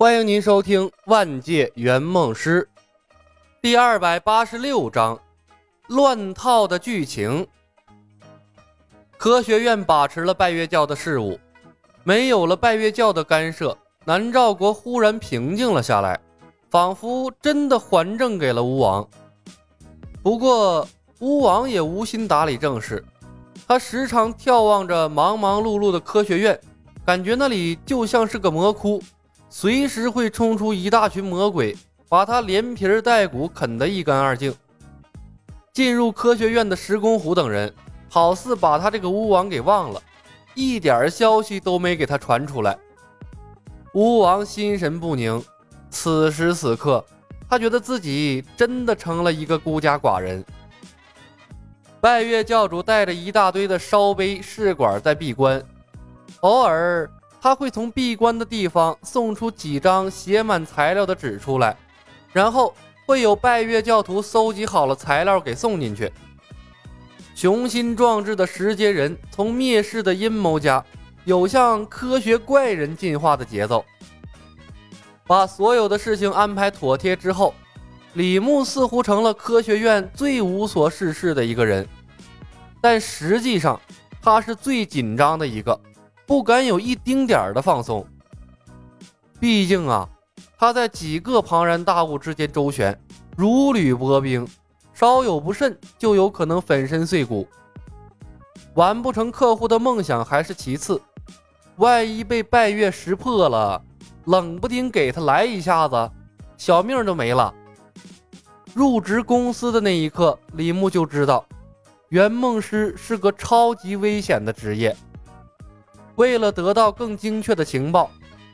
欢迎您收听《万界圆梦师》第二百八十六章《乱套的剧情》。科学院把持了拜月教的事务，没有了拜月教的干涉，南诏国忽然平静了下来，仿佛真的还政给了吴王。不过，吴王也无心打理政事，他时常眺望着忙忙碌碌的科学院，感觉那里就像是个魔窟。随时会冲出一大群魔鬼，把他连皮带骨啃得一干二净。进入科学院的石公虎等人，好似把他这个巫王给忘了，一点消息都没给他传出来。巫王心神不宁，此时此刻，他觉得自己真的成了一个孤家寡人。拜月教主带着一大堆的烧杯试管在闭关，偶尔。他会从闭关的地方送出几张写满材料的纸出来，然后会有拜月教徒搜集好了材料给送进去。雄心壮志的石阶人从灭世的阴谋家，有向科学怪人进化的节奏。把所有的事情安排妥帖之后，李牧似乎成了科学院最无所事事的一个人，但实际上他是最紧张的一个。不敢有一丁点儿的放松。毕竟啊，他在几个庞然大物之间周旋，如履薄冰，稍有不慎就有可能粉身碎骨。完不成客户的梦想还是其次，万一被拜月识破了，冷不丁给他来一下子，小命都没了。入职公司的那一刻，李牧就知道，圆梦师是个超级危险的职业。为了得到更精确的情报，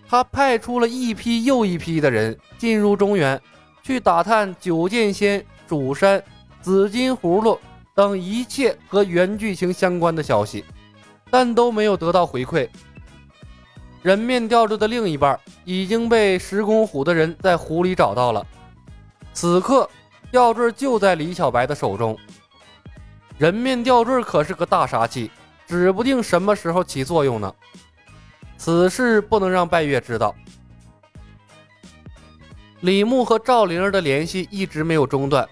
他派出了一批又一批的人进入中原，去打探九剑仙、主山、紫金葫芦等一切和原剧情相关的消息，但都没有得到回馈。人面吊坠的另一半已经被石公虎的人在湖里找到了，此刻吊坠就在李小白的手中。人面吊坠可是个大杀器。指不定什么时候起作用呢。此事不能让拜月知道。李牧和赵灵儿的联系一直没有中断，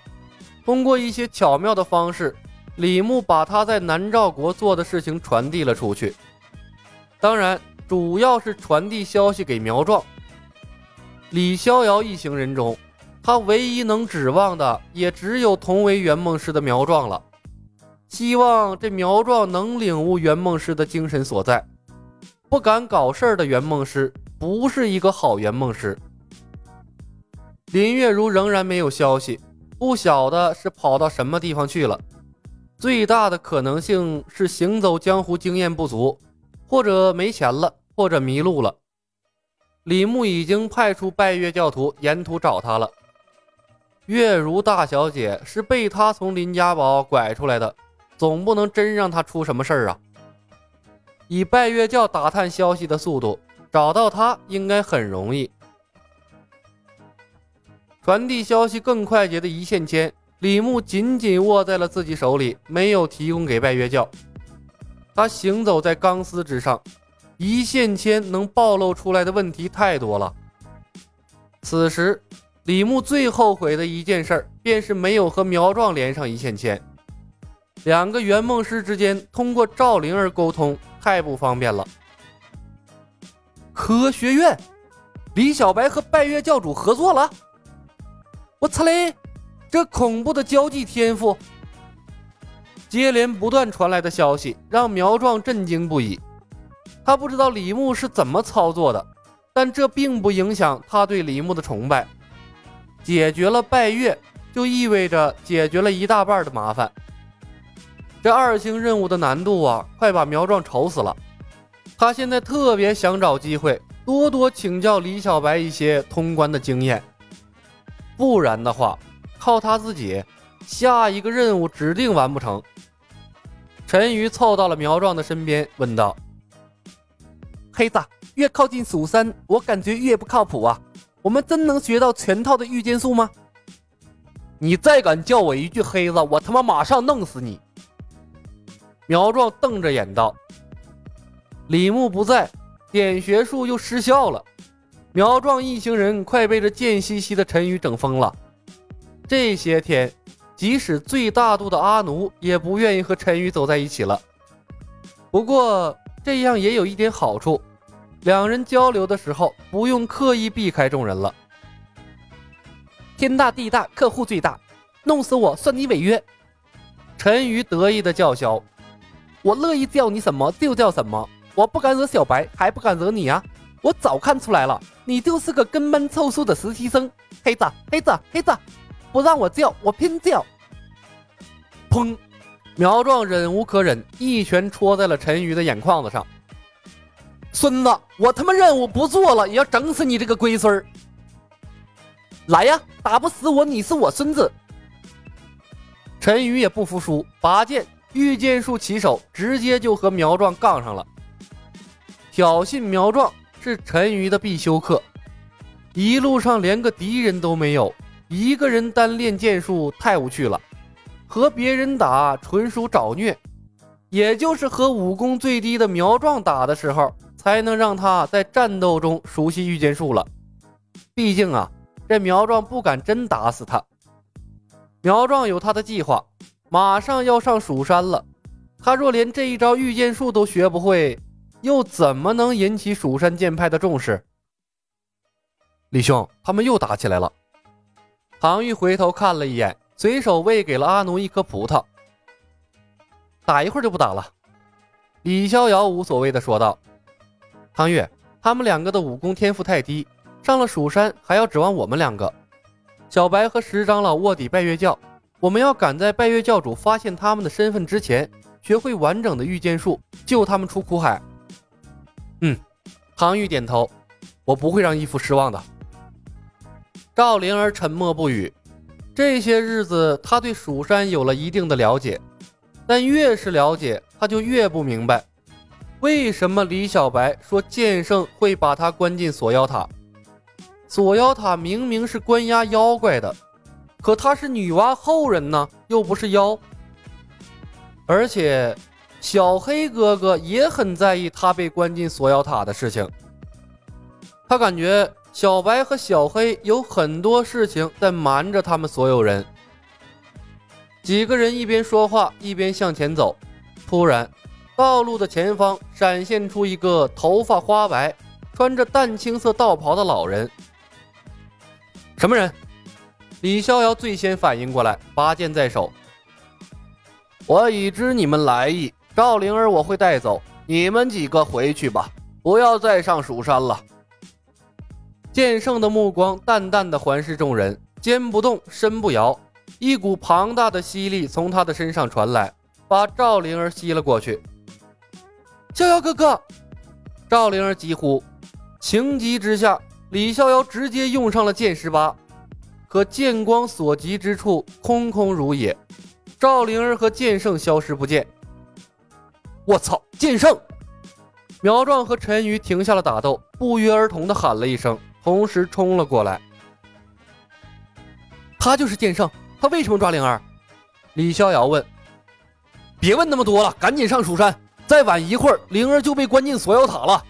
通过一些巧妙的方式，李牧把他在南诏国做的事情传递了出去。当然，主要是传递消息给苗壮。李逍遥一行人中，他唯一能指望的也只有同为圆梦师的苗壮了。希望这苗壮能领悟圆梦师的精神所在。不敢搞事儿的圆梦师不是一个好圆梦师。林月如仍然没有消息，不晓得是跑到什么地方去了。最大的可能性是行走江湖经验不足，或者没钱了，或者迷路了。李牧已经派出拜月教徒沿途找他了。月如大小姐是被他从林家堡拐出来的。总不能真让他出什么事儿啊！以拜月教打探消息的速度，找到他应该很容易。传递消息更快捷的一线牵，李牧紧紧握在了自己手里，没有提供给拜月教。他行走在钢丝之上，一线牵能暴露出来的问题太多了。此时，李牧最后悔的一件事，便是没有和苗壮连上一线牵。两个圆梦师之间通过赵灵儿沟通太不方便了。科学院，李小白和拜月教主合作了。我擦嘞，这恐怖的交际天赋！接连不断传来的消息让苗壮震惊不已。他不知道李牧是怎么操作的，但这并不影响他对李牧的崇拜。解决了拜月，就意味着解决了一大半的麻烦。这二星任务的难度啊，快把苗壮愁死了。他现在特别想找机会多多请教李小白一些通关的经验，不然的话，靠他自己，下一个任务指定完不成。陈鱼凑到了苗壮的身边，问道：“黑子，越靠近蜀山，我感觉越不靠谱啊！我们真能学到全套的御剑术吗？你再敢叫我一句黑子，我他妈马上弄死你！”苗壮瞪着眼道：“李牧不在，点穴术又失效了。苗壮一行人快被这贱兮兮的陈宇整疯了。这些天，即使最大度的阿奴也不愿意和陈宇走在一起了。不过这样也有一点好处，两人交流的时候不用刻意避开众人了。天大地大，客户最大，弄死我算你违约。陈宇得意的叫嚣：“我乐意叫你什么就叫什么，我不敢惹小白，还不敢惹你啊！我早看出来了，你就是个跟班凑数的实习生。黑子，黑子，黑子，不让我叫，我偏叫！”砰！苗壮忍无可忍，一拳戳在了陈宇的眼眶子上。孙子，我他妈任务不做了，也要整死你这个龟孙儿！来呀，打不死我，你是我孙子！陈宇也不服输，拔剑，御剑术起手，直接就和苗壮杠上了。挑衅苗壮是陈宇的必修课，一路上连个敌人都没有，一个人单练剑术太无趣了，和别人打纯属找虐。也就是和武功最低的苗壮打的时候，才能让他在战斗中熟悉御剑术了。毕竟啊，这苗壮不敢真打死他。苗壮有他的计划，马上要上蜀山了。他若连这一招御剑术都学不会，又怎么能引起蜀山剑派的重视？李兄，他们又打起来了。唐玉回头看了一眼，随手喂给了阿奴一颗葡萄。打一会儿就不打了。李逍遥无所谓的说道：“唐玉，他们两个的武功天赋太低，上了蜀山还要指望我们两个。”小白和石长老卧底拜月教，我们要赶在拜月教主发现他们的身份之前，学会完整的御剑术，救他们出苦海。嗯，唐玉点头，我不会让义父失望的。赵灵儿沉默不语。这些日子，他对蜀山有了一定的了解，但越是了解，他就越不明白，为什么李小白说剑圣会把他关进锁妖塔。锁妖塔明明是关押妖怪的，可她是女娲后人呢，又不是妖。而且，小黑哥哥也很在意他被关进锁妖塔的事情。他感觉小白和小黑有很多事情在瞒着他们所有人。几个人一边说话一边向前走，突然，道路的前方闪现出一个头发花白、穿着淡青色道袍的老人。什么人？李逍遥最先反应过来，拔剑在手。我已知你们来意，赵灵儿我会带走，你们几个回去吧，不要再上蜀山了。剑圣的目光淡淡的环视众人，肩不动，身不摇，一股庞大的吸力从他的身上传来，把赵灵儿吸了过去。逍遥哥哥！赵灵儿急呼，情急之下。李逍遥直接用上了剑十八，可剑光所及之处空空如也，赵灵儿和剑圣消失不见。我操！剑圣！苗壮和陈鱼停下了打斗，不约而同的喊了一声，同时冲了过来。他就是剑圣，他为什么抓灵儿？李逍遥问。别问那么多了，赶紧上蜀山，再晚一会儿，灵儿就被关进锁妖塔了。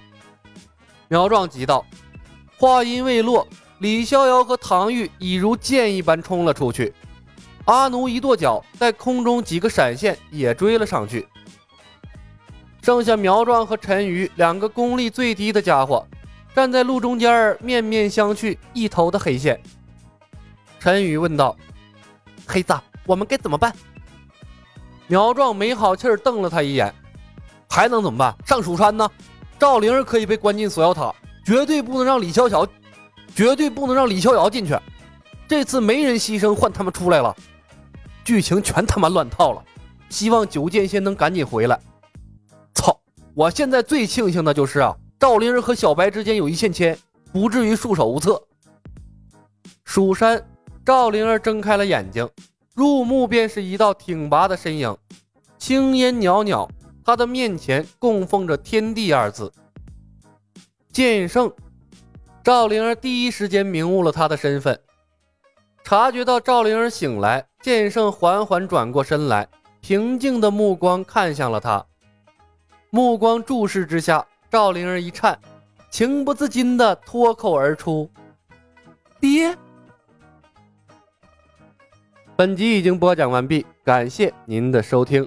苗壮急道。话音未落，李逍遥和唐玉已如箭一般冲了出去。阿奴一跺脚，在空中几个闪现也追了上去。剩下苗壮和陈鱼两个功力最低的家伙，站在路中间，面面相觑，一头的黑线。陈宇问道：“黑子，我们该怎么办？”苗壮没好气儿瞪了他一眼：“还能怎么办？上蜀山呢？赵灵儿可以被关进锁妖塔。”绝对不能让李逍遥，绝对不能让李逍遥进去。这次没人牺牲，换他们出来了，剧情全他妈乱套了。希望九剑仙能赶紧回来。操！我现在最庆幸的就是啊，赵灵儿和小白之间有一线牵，不至于束手无策。蜀山，赵灵儿睁开了眼睛，入目便是一道挺拔的身影，青烟袅袅，他的面前供奉着“天地”二字。剑圣赵灵儿第一时间明悟了他的身份，察觉到赵灵儿醒来，剑圣缓缓转过身来，平静的目光看向了他。目光注视之下，赵灵儿一颤，情不自禁的脱口而出。爹。本集已经播讲完毕，感谢您的收听，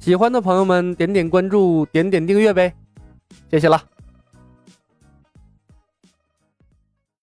喜欢的朋友们点点关注，点点订阅呗，谢谢啦。